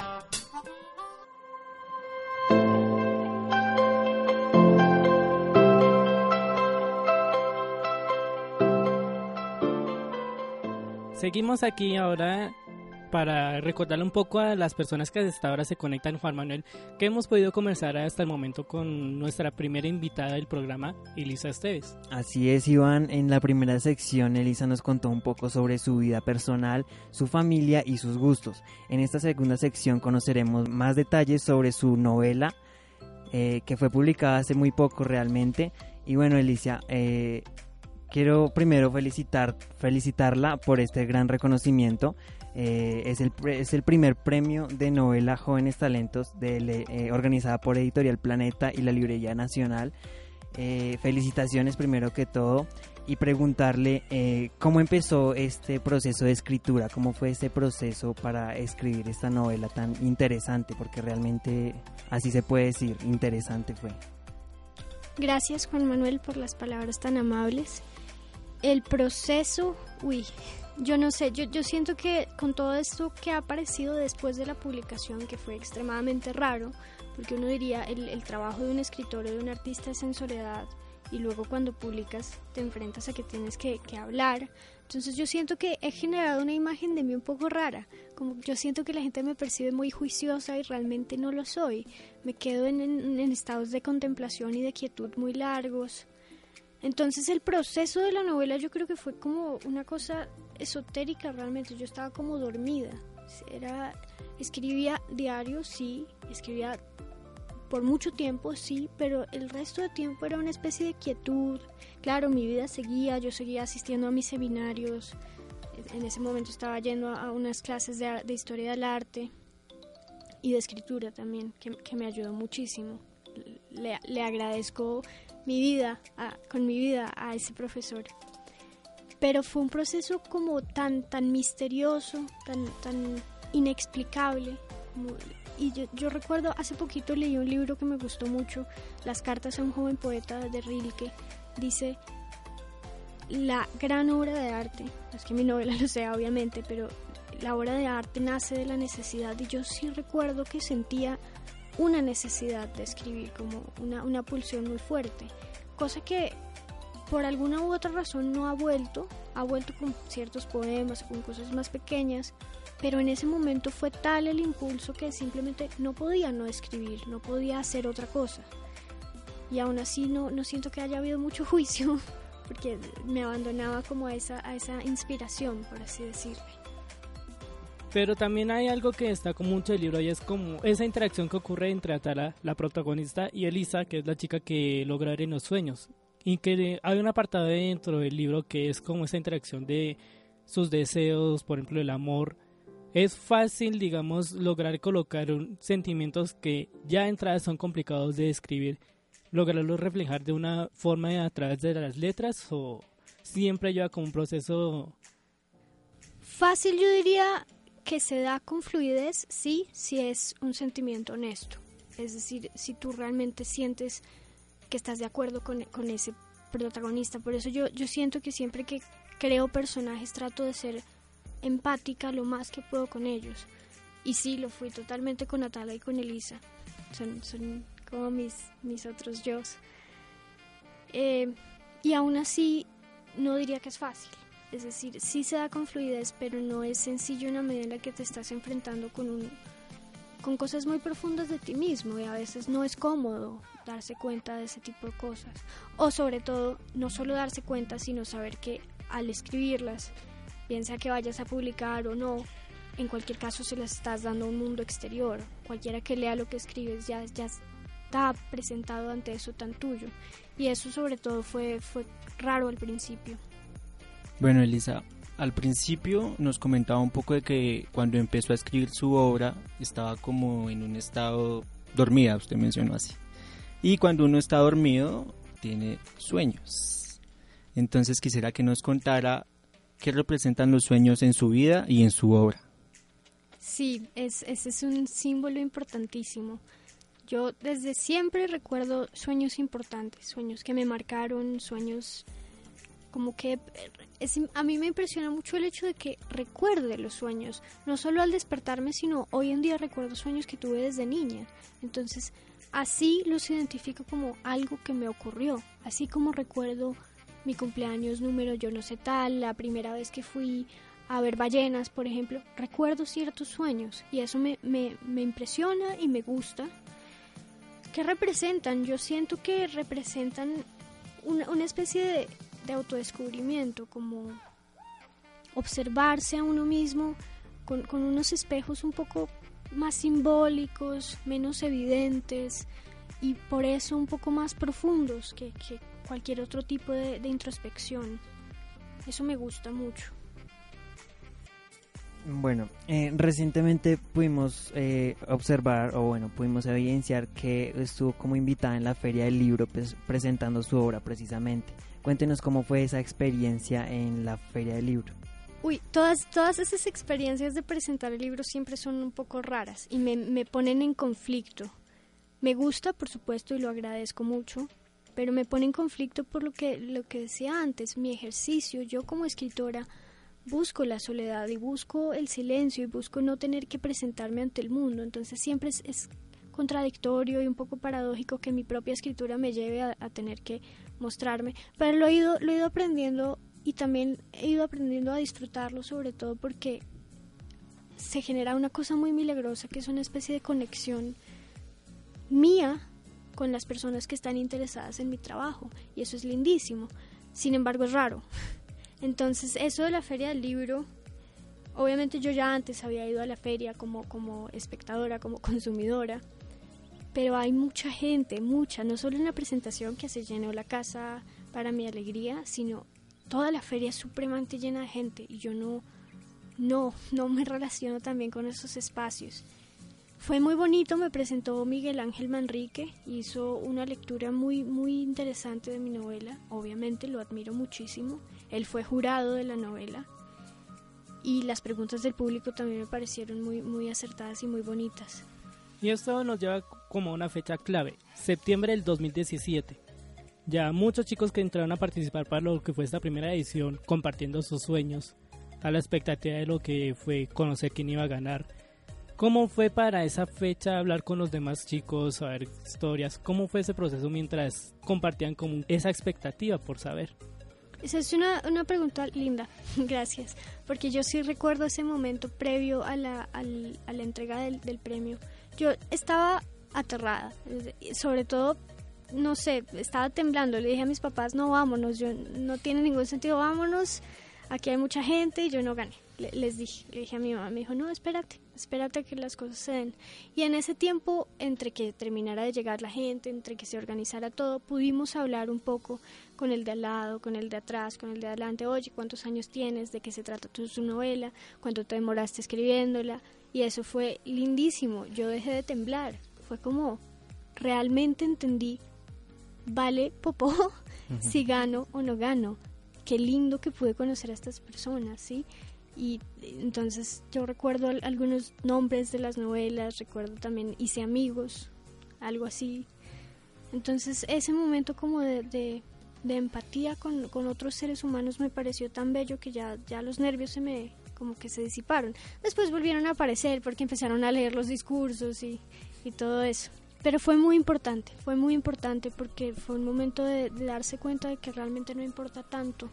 Seguimos aquí ahora para recordarle un poco a las personas que hasta ahora se conectan, Juan Manuel, que hemos podido conversar hasta el momento con nuestra primera invitada del programa, Elisa Esteves. Así es, Iván. En la primera sección, Elisa nos contó un poco sobre su vida personal, su familia y sus gustos. En esta segunda sección conoceremos más detalles sobre su novela, eh, que fue publicada hace muy poco realmente. Y bueno, Elisa, eh, quiero primero felicitar, felicitarla por este gran reconocimiento. Eh, es, el, es el primer premio de novela Jóvenes Talentos de, eh, organizada por Editorial Planeta y la Librería Nacional. Eh, felicitaciones primero que todo y preguntarle cómo empezó este proceso de escritura, cómo fue este proceso para escribir esta novela tan interesante, porque realmente así se puede decir, interesante fue. Gracias Juan Manuel por las palabras tan amables. El proceso, uy, yo no sé, yo, yo siento que con todo esto que ha aparecido después de la publicación, que fue extremadamente raro, porque uno diría el, el trabajo de un escritor o de un artista es en soledad y luego cuando publicas te enfrentas a que tienes que, que, hablar. Entonces yo siento que he generado una imagen de mí un poco rara, como yo siento que la gente me percibe muy juiciosa y realmente no lo soy. Me quedo en, en, en estados de contemplación y de quietud muy largos. Entonces el proceso de la novela yo creo que fue como una cosa esotérica realmente, yo estaba como dormida. Era escribía diario, sí, escribía por mucho tiempo, sí, pero el resto de tiempo era una especie de quietud. Claro, mi vida seguía, yo seguía asistiendo a mis seminarios. En ese momento estaba yendo a unas clases de, de historia del arte y de escritura también, que, que me ayudó muchísimo. Le, le agradezco mi vida, con mi vida a ese profesor. Pero fue un proceso como tan, tan misterioso, tan, tan inexplicable. Y yo, yo, recuerdo, hace poquito leí un libro que me gustó mucho, Las cartas a un joven poeta de Rilke. Dice, la gran obra de arte, es que mi novela lo sea obviamente, pero la obra de arte nace de la necesidad y yo sí recuerdo que sentía una necesidad de escribir, como una, una pulsión muy fuerte, cosa que por alguna u otra razón no ha vuelto, ha vuelto con ciertos poemas, con cosas más pequeñas, pero en ese momento fue tal el impulso que simplemente no podía no escribir, no podía hacer otra cosa. Y aún así no, no siento que haya habido mucho (laughs) juicio, porque me abandonaba como a esa, a esa inspiración, por así decirlo. Pero también hay algo que destaca mucho del libro y es como esa interacción que ocurre entre Atala, la protagonista, y Elisa, que es la chica que logra ver en los sueños. Y que hay un apartado dentro del libro que es como esa interacción de sus deseos, por ejemplo, el amor. Es fácil, digamos, lograr colocar un, sentimientos que ya de entrada son complicados de describir, lograrlos reflejar de una forma a través de las letras o siempre lleva como un proceso... Fácil yo diría que se da con fluidez, sí, si es un sentimiento honesto. Es decir, si tú realmente sientes que estás de acuerdo con, con ese protagonista. Por eso yo, yo siento que siempre que creo personajes trato de ser empática lo más que puedo con ellos. Y sí, lo fui totalmente con Atala y con Elisa. Son, son como mis, mis otros yo. Eh, y aún así, no diría que es fácil. Es decir, sí se da con fluidez, pero no es sencillo en la medida en la que te estás enfrentando con, con cosas muy profundas de ti mismo y a veces no es cómodo darse cuenta de ese tipo de cosas. O sobre todo, no solo darse cuenta, sino saber que al escribirlas, piensa que vayas a publicar o no, en cualquier caso se las estás dando a un mundo exterior. Cualquiera que lea lo que escribes ya, ya está presentado ante eso tan tuyo. Y eso sobre todo fue, fue raro al principio. Bueno, Elisa, al principio nos comentaba un poco de que cuando empezó a escribir su obra estaba como en un estado dormida, usted mencionó así. Y cuando uno está dormido tiene sueños. Entonces quisiera que nos contara qué representan los sueños en su vida y en su obra. Sí, es, ese es un símbolo importantísimo. Yo desde siempre recuerdo sueños importantes, sueños que me marcaron, sueños como que es, a mí me impresiona mucho el hecho de que recuerde los sueños, no solo al despertarme, sino hoy en día recuerdo sueños que tuve desde niña. Entonces, así los identifico como algo que me ocurrió, así como recuerdo mi cumpleaños número yo no sé tal, la primera vez que fui a ver ballenas, por ejemplo, recuerdo ciertos sueños y eso me, me, me impresiona y me gusta. ¿Qué representan? Yo siento que representan una, una especie de, de autodescubrimiento, como observarse a uno mismo con, unos espejos un poco más simbólicos, menos evidentes y por eso un poco más profundos que, cualquier otro tipo de, de introspección. Eso me gusta mucho. Bueno, eh, recientemente pudimos eh, observar, o bueno, pudimos evidenciar que estuvo como invitada en la Feria del Libro pues, presentando su obra precisamente. Cuéntenos cómo fue esa experiencia en la Feria del Libro. Uy, todas, todas esas experiencias de presentar el libro siempre son un poco raras y me, me ponen en conflicto. Me gusta, por supuesto, y lo agradezco mucho, pero me pone en conflicto por lo que, lo que decía antes, mi ejercicio, yo como escritora busco la soledad y busco el silencio y busco no tener que presentarme ante el mundo. Entonces siempre es, contradictorio y un poco paradójico que mi propia escritura me lleve a, tener que mostrarme. Pero lo he, ido, lo he ido aprendiendo y también he ido aprendiendo a disfrutarlo sobre todo porque se genera una cosa muy milagrosa que es una especie de conexión mía con las personas que están interesadas en mi trabajo y eso es lindísimo. Sin embargo es raro. (laughs) Entonces, eso de la feria del libro, obviamente yo ya antes había ido a la feria como, como espectadora, como consumidora, pero hay mucha gente, mucha, no solo en la presentación que se llenó la casa para mi alegría, sino toda la feria es supremamente llena de gente y yo no, no, no me relaciono también con esos espacios. Fue muy bonito, me presentó Miguel Ángel Manrique, hizo una lectura muy, muy interesante de mi novela, obviamente lo admiro muchísimo, él fue jurado de la novela y las preguntas del público también me parecieron muy, muy acertadas y muy bonitas. Y esto nos lleva como a una fecha clave, septiembre del 2017. Ya muchos chicos que entraron a participar para lo que fue esta primera edición, compartiendo sus sueños, a la expectativa de lo que fue conocer quién iba a ganar. ¿Cómo fue para esa fecha hablar con los demás chicos, saber historias? ¿Cómo fue ese proceso mientras compartían como esa expectativa por saber? Esa es una, una pregunta linda, (laughs) gracias, porque yo sí recuerdo ese momento previo a la, al, a la entrega del, del premio. Yo estaba aterrada, sobre todo no sé, estaba temblando, le dije a mis papás, no, vámonos, yo, no tiene ningún sentido, vámonos, aquí hay mucha gente y yo no gané. Le, les dije, le dije a mi mamá, me dijo, no, espérate, espérate a que las cosas se. Y en ese tiempo, entre que terminara de llegar la gente, entre que se organizara todo, pudimos hablar un poco con el de al lado, con el de atrás, con el de adelante, oye, ¿cuántos años tienes? ¿De qué se trata tu, tu novela? ¿Cuánto te demoraste escribiéndola? Y eso fue lindísimo, yo dejé de temblar, fue como, realmente entendí vale popó (laughs) uh -huh. si gano o no gano. Qué lindo que pude conocer a estas personas, ¿sí? Y entonces yo recuerdo algunos nombres de las novelas, recuerdo también hice amigos, algo así. Entonces ese momento como de, de, de empatía con, con, otros seres humanos me pareció tan bello que ya, ya los nervios se me como que se disiparon. Después volvieron a aparecer porque empezaron a leer los discursos y, y todo eso pero fue muy importante, fue muy importante porque fue un momento de, de, darse cuenta de que realmente no importa tanto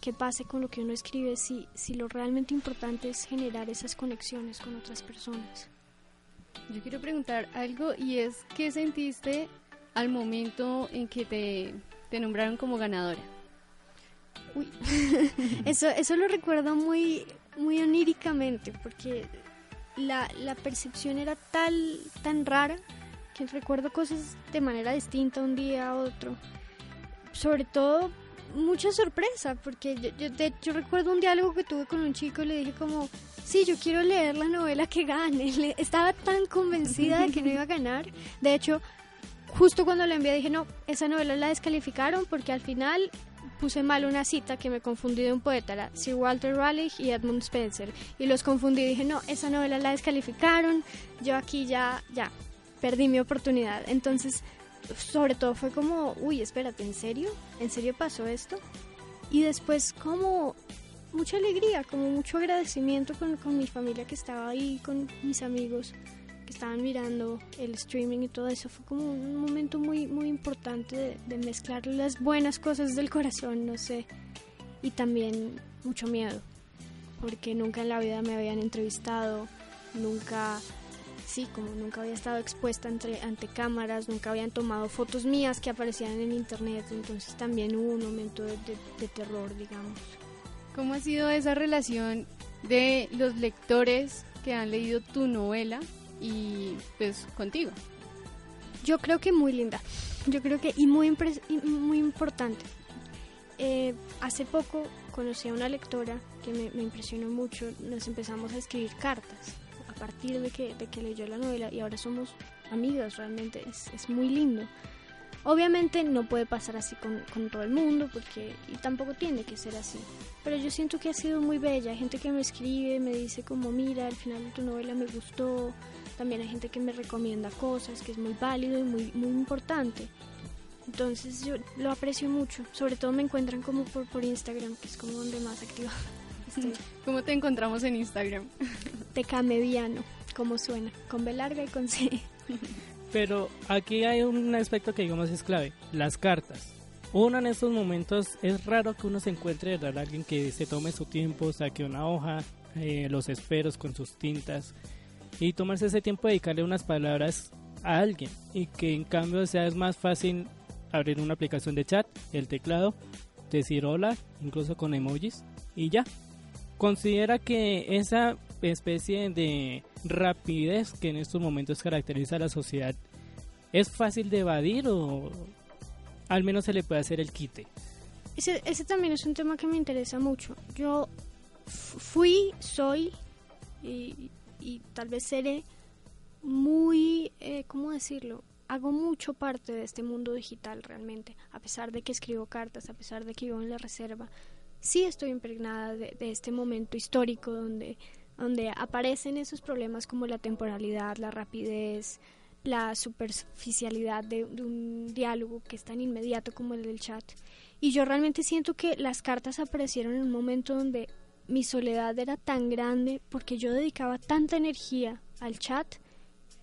qué pase con lo que uno escribe, si, si lo realmente importante es generar esas conexiones con otras personas. Yo quiero preguntar algo y es, ¿qué sentiste al momento en que te, te nombraron como ganadora? Uy, (laughs) eso, eso lo recuerdo muy, muy oníricamente porque la, la percepción era tal, tan rara que recuerdo cosas de manera distinta un día a otro. Sobre todo mucha sorpresa, porque yo, recuerdo un diálogo que tuve con un chico y le dije como, sí, yo quiero leer la novela que gane. (laughs) Estaba tan convencida de que no iba a ganar. De hecho, justo cuando la envié dije, no, esa novela la descalificaron porque al final puse mal una cita que me confundí de un poeta, era Sir Walter Raleigh y Edmund Spencer. Y los confundí dije, no, esa novela la descalificaron, yo aquí ya, ya, perdí mi oportunidad. Entonces, sobre todo fue como, uy, espérate, ¿en serio? ¿En serio pasó esto? Y después como mucha alegría, como mucho agradecimiento con, con mi familia que estaba ahí, con mis amigos estaban mirando el streaming y todo eso. Fue como un momento muy, muy importante de, mezclar las buenas cosas del corazón, no sé, y también mucho miedo, porque nunca en la vida me habían entrevistado, nunca sí, como nunca había estado expuesta ante cámaras, nunca habían tomado fotos mías que aparecían en internet, entonces también hubo un momento de- de terror, digamos. ¿Cómo ha sido esa relación de los lectores que han leído tu novela y pues contigo? Yo creo que muy linda, yo creo que y muy, y muy importante. Eh, hace poco conocí a una lectora que me, me impresionó mucho, nos empezamos a escribir cartas a partir de que, de que leyó la novela y ahora somos amigas realmente, es, es muy lindo. Obviamente no puede pasar así con, con todo el mundo porque y tampoco tiene que ser así. Pero yo siento que ha sido muy bella. Hay gente que me escribe, me dice como mira, al final de tu novela me gustó. También hay gente que me recomienda cosas, que es muy válido y muy, muy importante. Entonces yo lo aprecio mucho. Sobre todo me encuentran como por, por Instagram, que es como donde más activa (laughs) estoy. (laughs) ¿Cómo te encontramos en Instagram? (laughs) Tecameviano, como suena, con B larga y con C. Pero aquí hay un aspecto que digamos es clave, las cartas. Uno en estos momentos es raro que uno se encuentre de verdad alguien que se tome su tiempo, saque una hoja, eh, los esperos con sus tintas y tomarse ese tiempo de dedicarle unas palabras a alguien y que en cambio sea más fácil abrir una aplicación de chat, el teclado, decir hola, incluso con emojis y ya. Considera que esa especie de rapidez que en estos momentos caracteriza a la sociedad es fácil de evadir o al menos se le puede hacer el quite. Ese, ese también es un tema que me interesa mucho. Yo fui, soy y, y tal vez seré muy, eh, ¿cómo decirlo? Hago mucho parte de este mundo digital realmente, a pesar de que escribo cartas, a pesar de que vivo en la reserva. Sí estoy impregnada de, este momento histórico donde, donde aparecen esos problemas como la temporalidad, la rapidez, la superficialidad de, de un diálogo que es tan inmediato como el del chat. Y yo realmente siento que las cartas aparecieron en un momento donde mi soledad era tan grande porque yo dedicaba tanta energía al chat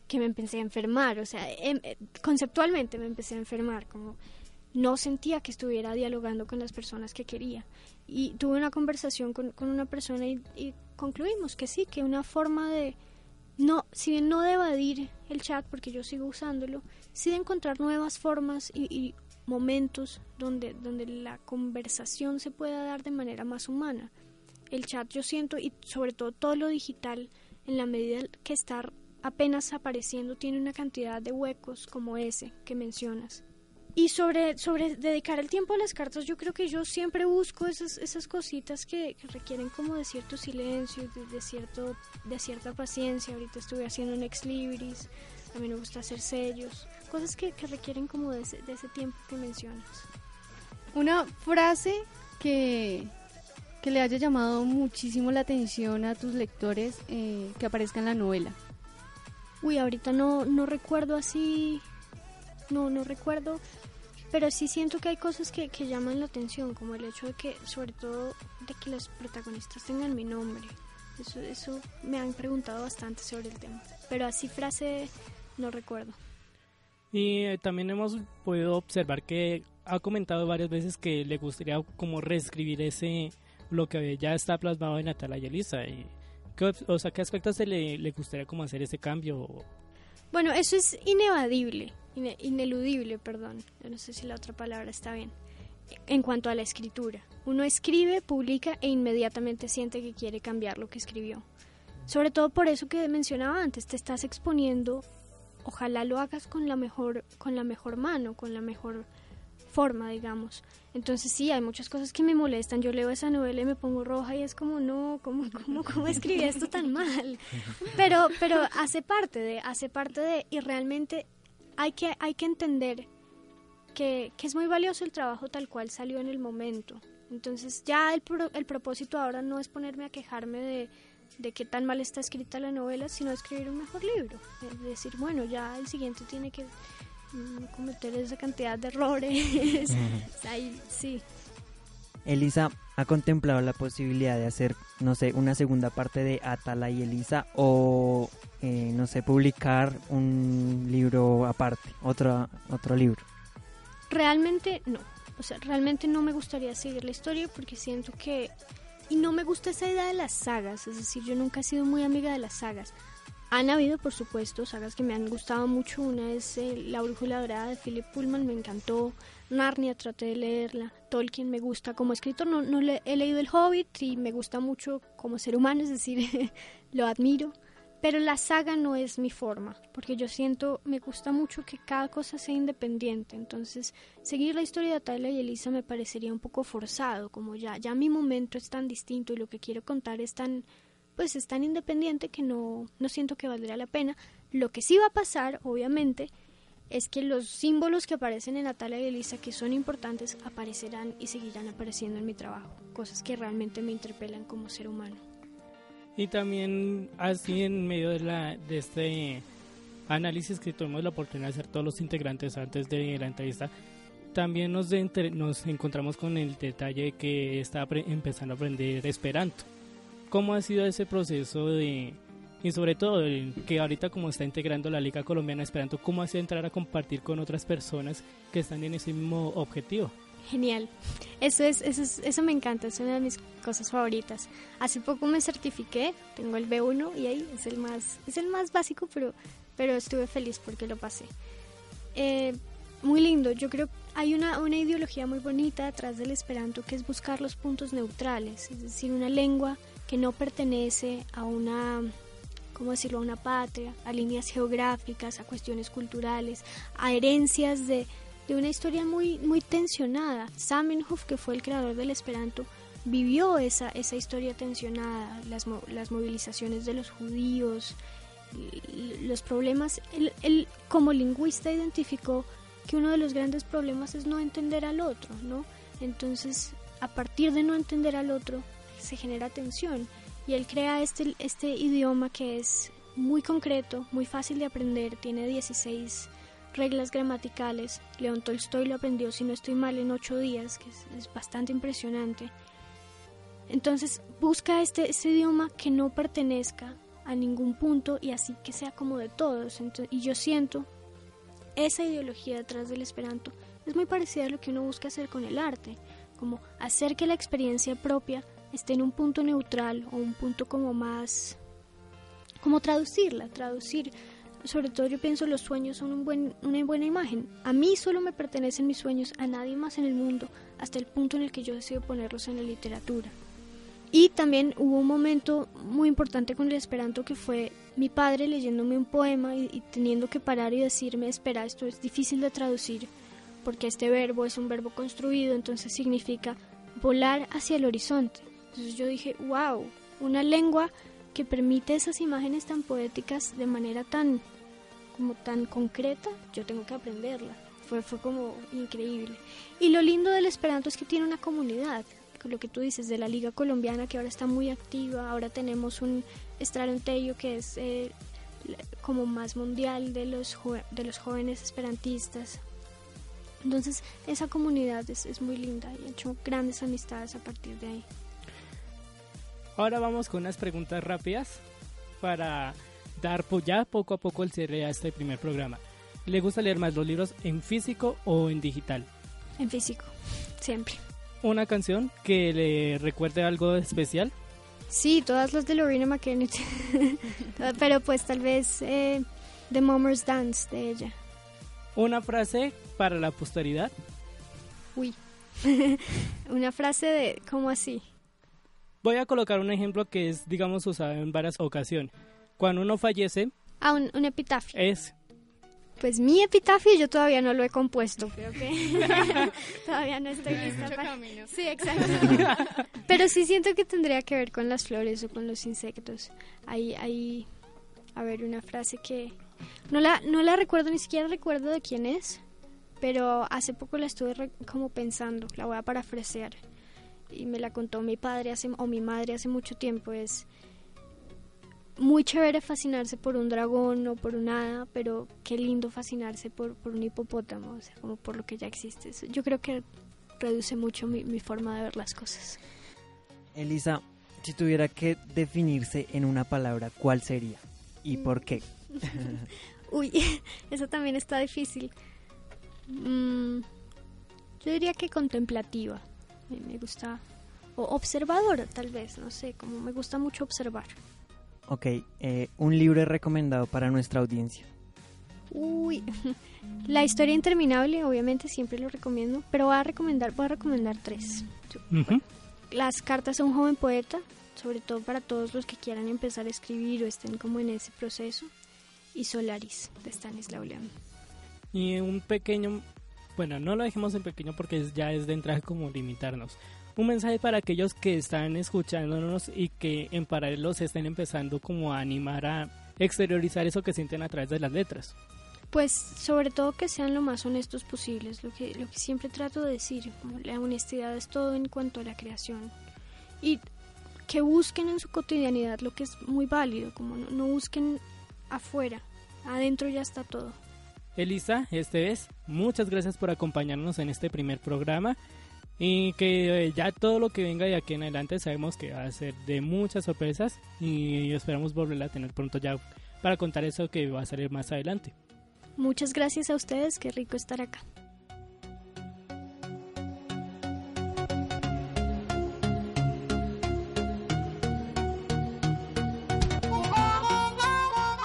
que me empecé a enfermar, o sea, em- eh, conceptualmente me empecé a enfermar, como no sentía que estuviera dialogando con las personas que quería. Y tuve una conversación con, con una persona y, concluimos que sí, que una forma de, no, si bien no evadir el chat, porque yo sigo usándolo, sí de encontrar nuevas formas y, y momentos donde, donde la conversación se pueda dar de manera más humana. El chat yo siento, y sobre todo todo lo digital, en la medida que está apenas apareciendo, tiene una cantidad de huecos como ese que mencionas. Y sobre, sobre dedicar el tiempo a las cartas, yo creo que yo siempre busco esas, esas cositas que, que requieren como de cierto silencio, de, de cierto, de cierta paciencia. Ahorita estuve haciendo un ex libris, también me gusta hacer sellos, cosas que, que requieren como de ese, de ese tiempo que mencionas. Una frase que, que le haya llamado muchísimo la atención a tus lectores eh, que aparezca en la novela. Uy, ahorita no, no recuerdo así, no, no recuerdo, pero sí siento que hay cosas que, que llaman la atención, como el hecho de que, sobre todo, de que los protagonistas tengan mi nombre. Eso, eso me han preguntado bastante sobre el tema, pero así frase no recuerdo. Y eh, también hemos podido observar que ha comentado varias veces que le gustaría como reescribir ese lo que ya está plasmado en Natalia y Elisa. Y, ¿qué, o sea, ¿qué aspectos se le, le gustaría como hacer ese cambio? Bueno, eso es inevadible, ine- ineludible, perdón. No sé si la otra palabra está bien. En cuanto a la escritura, uno escribe, publica e inmediatamente siente que quiere cambiar lo que escribió. Sobre todo por eso que mencionaba antes, te estás exponiendo, ojalá lo hagas con la mejor, con la mejor mano, con la mejor forma, digamos. Entonces sí, hay muchas cosas que me molestan. Yo leo esa novela y me pongo roja y es como, no, ¿cómo, cómo, cómo escribí esto tan mal? Pero, pero hace parte de, hace parte de, y realmente hay que, hay que entender que, que es muy valioso el trabajo tal cual salió en el momento. Entonces ya el, pro- el propósito ahora no es ponerme a quejarme de, de qué tan mal está escrita la novela, sino escribir un mejor libro. Es decir, bueno, ya el siguiente tiene que cometer esa cantidad de errores. (laughs) Ahí, sí. Elisa, ¿ha contemplado la posibilidad de hacer, no sé, una segunda parte de Atala y Elisa o, eh, no sé, publicar un libro aparte, otro, otro libro? Realmente no. O sea, realmente no me gustaría seguir la historia porque siento que... Y no me gusta esa idea de las sagas, es decir, yo nunca he sido muy amiga de las sagas. Han habido, por supuesto, sagas que me han gustado mucho. Una es eh, La Brújula Dorada de Philip Pullman, me encantó. Narnia, traté de leerla. Tolkien me gusta como escritor. No, no le, he leído El Hobbit y me gusta mucho como ser humano, es decir, (laughs) lo admiro. Pero la saga no es mi forma, porque yo siento, me gusta mucho que cada cosa sea independiente. Entonces, seguir la historia de Atala y Elisa me parecería un poco forzado, como ya, ya mi momento es tan distinto y lo que quiero contar es tan, pues es tan independiente que no, no siento que valdría la pena. Lo que sí va a pasar, obviamente, es que los símbolos que aparecen en Atala y Elisa, que son importantes, aparecerán y seguirán apareciendo en mi trabajo, cosas que realmente me interpelan como ser humano. Y también así en medio de, la, de este análisis que tuvimos la oportunidad de hacer todos los integrantes antes de la entrevista, también nos, nos encontramos con el detalle de que está empezando a aprender Esperanto. ¿Cómo ha sido ese proceso de, y sobre todo que ahorita como está integrando la Liga Colombiana Esperanto, cómo ha sido entrar a compartir con otras personas que están en ese mismo objetivo? Genial. Eso es, eso es, eso me encanta, es una de mis cosas favoritas. Hace poco me certifiqué, tengo el B1 y ahí es el más, es el más básico, pero, pero estuve feliz porque lo pasé. Eh, muy lindo, yo creo que hay una, una ideología muy bonita detrás del esperanto que es buscar los puntos neutrales, es decir, una lengua que no pertenece a una, ¿cómo decirlo?, a una patria, a líneas geográficas, a cuestiones culturales, a herencias de, de una historia muy, muy tensionada. Zamenhof, que fue el creador del Esperanto, vivió esa, esa historia tensionada, las, las movilizaciones de los judíos, los problemas. Él, como lingüista identificó que uno de los grandes problemas es no entender al otro, ¿no? Entonces, a partir de no entender al otro, se genera tensión. Y él crea este, este idioma que es muy concreto, muy fácil de aprender, tiene 16 reglas gramaticales. León Tolstoy lo aprendió, si no estoy mal, en ocho días, que es, bastante impresionante. Entonces busca este, este, idioma que no pertenezca a ningún punto y así que sea como de todos. y yo siento esa ideología detrás del esperanto es muy parecida a lo que uno busca hacer con el arte, como hacer que la experiencia propia esté en un punto neutral o un punto como más como traducirla, traducir sobre todo yo pienso los sueños son un buen, una buena imagen. A mí solo me pertenecen mis sueños, a nadie más en el mundo, hasta el punto en el que yo decido ponerlos en la literatura. Y también hubo un momento muy importante con el esperanto que fue mi padre leyéndome un poema y, y teniendo que parar y decirme, espera, esto es difícil de traducir porque este verbo es un verbo construido, entonces significa volar hacia el horizonte. Entonces yo dije, wow, una lengua que permite esas imágenes tan poéticas de manera tan como tan concreta, yo tengo que aprenderla. Fue, fue como increíble. Y lo lindo del Esperanto es que tiene una comunidad, con lo que tú dices, de la Liga Colombiana que ahora está muy activa, ahora tenemos un Estrarontello que es eh, como más mundial de los, de los jóvenes esperantistas. Entonces esa comunidad es, es muy linda y he hecho grandes amistades a partir de ahí. Ahora vamos con unas preguntas rápidas para dar ya poco a poco el cierre a este primer programa. ¿Le gusta leer más los libros en físico o en digital? En físico, siempre. ¿Una canción que le recuerde algo especial? Sí, todas las de Lorena McKenna. (laughs) Pero pues tal vez eh, The Mommer's Dance de ella. ¿Una frase para la posteridad? Uy. (laughs) Una frase de, ¿cómo así? Voy a colocar un ejemplo que es, digamos, usado en varias ocasiones. Cuando uno fallece... Ah, un, epitafio. Es. Pues mi epitafio yo todavía no lo he compuesto, creo que (laughs) todavía no estoy lista para... Sí, exacto. (laughs) Pero sí siento que tendría que ver con las flores o con los insectos. Hay, hay, a ver, una frase que no la, no la recuerdo, ni siquiera recuerdo de quién es, pero hace poco la estuve como pensando, la voy a parafrasear y me la contó mi padre hace, o mi madre hace mucho tiempo. Es muy chévere fascinarse por un dragón o por un hada, pero qué lindo fascinarse por, por un hipopótamo, o sea, como por lo que ya existe. Yo creo que reduce mucho mi, mi forma de ver las cosas. Elisa, si tuviera que definirse en una palabra, ¿cuál sería? ¿Y por qué? (laughs) Uy, (laughs) eso también está difícil. Mm, yo diría que contemplativa. Me, me gusta. O observadora, tal vez, no sé, como me gusta mucho observar. Ok, eh, un libro recomendado para nuestra audiencia. Uy, (laughs) la historia interminable, obviamente siempre lo recomiendo, pero voy a recomendar, voy a recomendar tres. Ujú. Las cartas a un joven poeta, sobre todo para todos los que quieran empezar a escribir o estén como en ese proceso, y Solaris de Stanislaw Lem. Y un pequeño, bueno, no lo dejemos en pequeño porque ya es de entrada como limitarnos. Un mensaje para aquellos que están escuchándonos y que en paralelo se estén empezando como a animar a exteriorizar eso que sienten a través de las letras. Pues sobre todo que sean lo más honestos posibles, lo que, lo que siempre trato de decir, como la honestidad es todo en cuanto a la creación. Y que busquen en su cotidianidad lo que es muy válido, como no, no busquen afuera, adentro ya está todo. Elisa, este vez, muchas gracias por acompañarnos en este primer programa y que eh, ya todo lo que venga de aquí en adelante sabemos que va a ser de muchas sorpresas y esperamos volverla a tener pronto ya para contar eso que va a salir más adelante. Muchas gracias a ustedes, qué rico estar acá.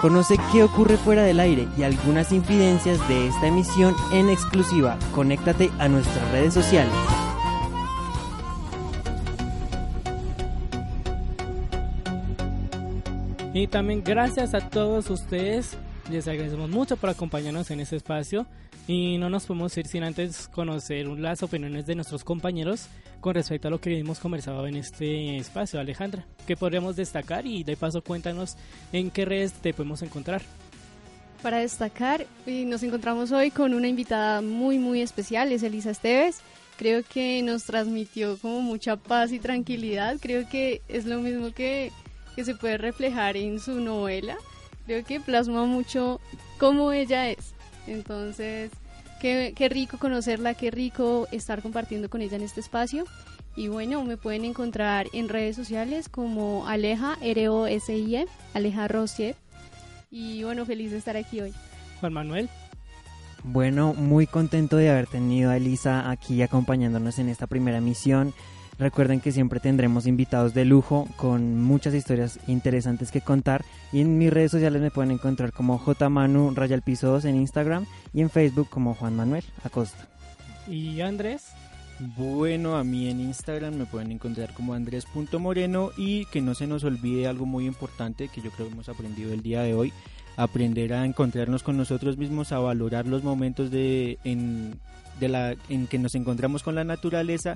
Conoce qué ocurre fuera del aire y algunas infidencias de esta emisión en exclusiva. Conéctate a nuestras redes sociales. Y también gracias a todos ustedes, les agradecemos mucho por acompañarnos en este espacio y no nos podemos ir sin antes conocer las opiniones de nuestros compañeros con respecto a lo que hemos conversado en este espacio. Alejandra, ¿qué podríamos destacar? Y de paso cuéntanos en qué redes te podemos encontrar. Para destacar, y nos encontramos hoy con una invitada muy, muy especial, es Elisa Esteves. Creo que nos transmitió como mucha paz y tranquilidad. Creo que es lo mismo que, que se puede reflejar en su novela. Creo que plasma mucho cómo ella es. Entonces, qué, qué rico conocerla, qué rico estar compartiendo con ella en este espacio. Y bueno, me pueden encontrar en redes sociales como Aleja, R-O-S-I-E, Aleja Rosier. Y bueno, feliz de estar aquí hoy. Juan Manuel. Bueno, muy contento de haber tenido a Elisa aquí acompañándonos en esta primera misión. Recuerden que siempre tendremos invitados de lujo con muchas historias interesantes que contar. Y en mis redes sociales me pueden encontrar como jmanu raya piso 2 en Instagram y en Facebook como Juan Manuel Acosta. ¿Y Andrés? Bueno, a mí en Instagram me pueden encontrar como andrés.moreno y que no se nos olvide algo muy importante que yo creo que hemos aprendido el día de hoy, aprender a encontrarnos con nosotros mismos, a valorar los momentos de, en, de la, en que nos encontramos con la naturaleza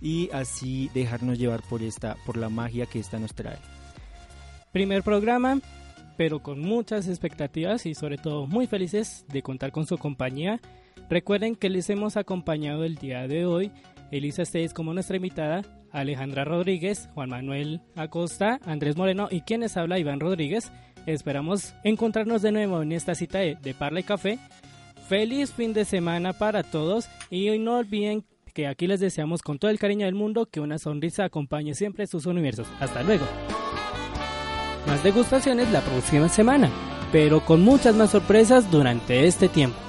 y así dejarnos llevar por esta por la magia que esta nos trae. Primer programa, pero con muchas expectativas y sobre todo muy felices de contar con su compañía. Recuerden que les hemos acompañado el día de hoy Elisa Esteves como nuestra invitada, Alejandra Rodríguez, Juan Manuel Acosta, Andrés Moreno y quienes habla Iván Rodríguez. Esperamos encontrarnos de nuevo en esta cita de, Parla y Café. Feliz fin de semana para todos y no olviden que aquí les deseamos con todo el cariño del mundo que una sonrisa acompañe siempre sus universos. Hasta luego. Más degustaciones la próxima semana, pero con muchas más sorpresas durante este tiempo.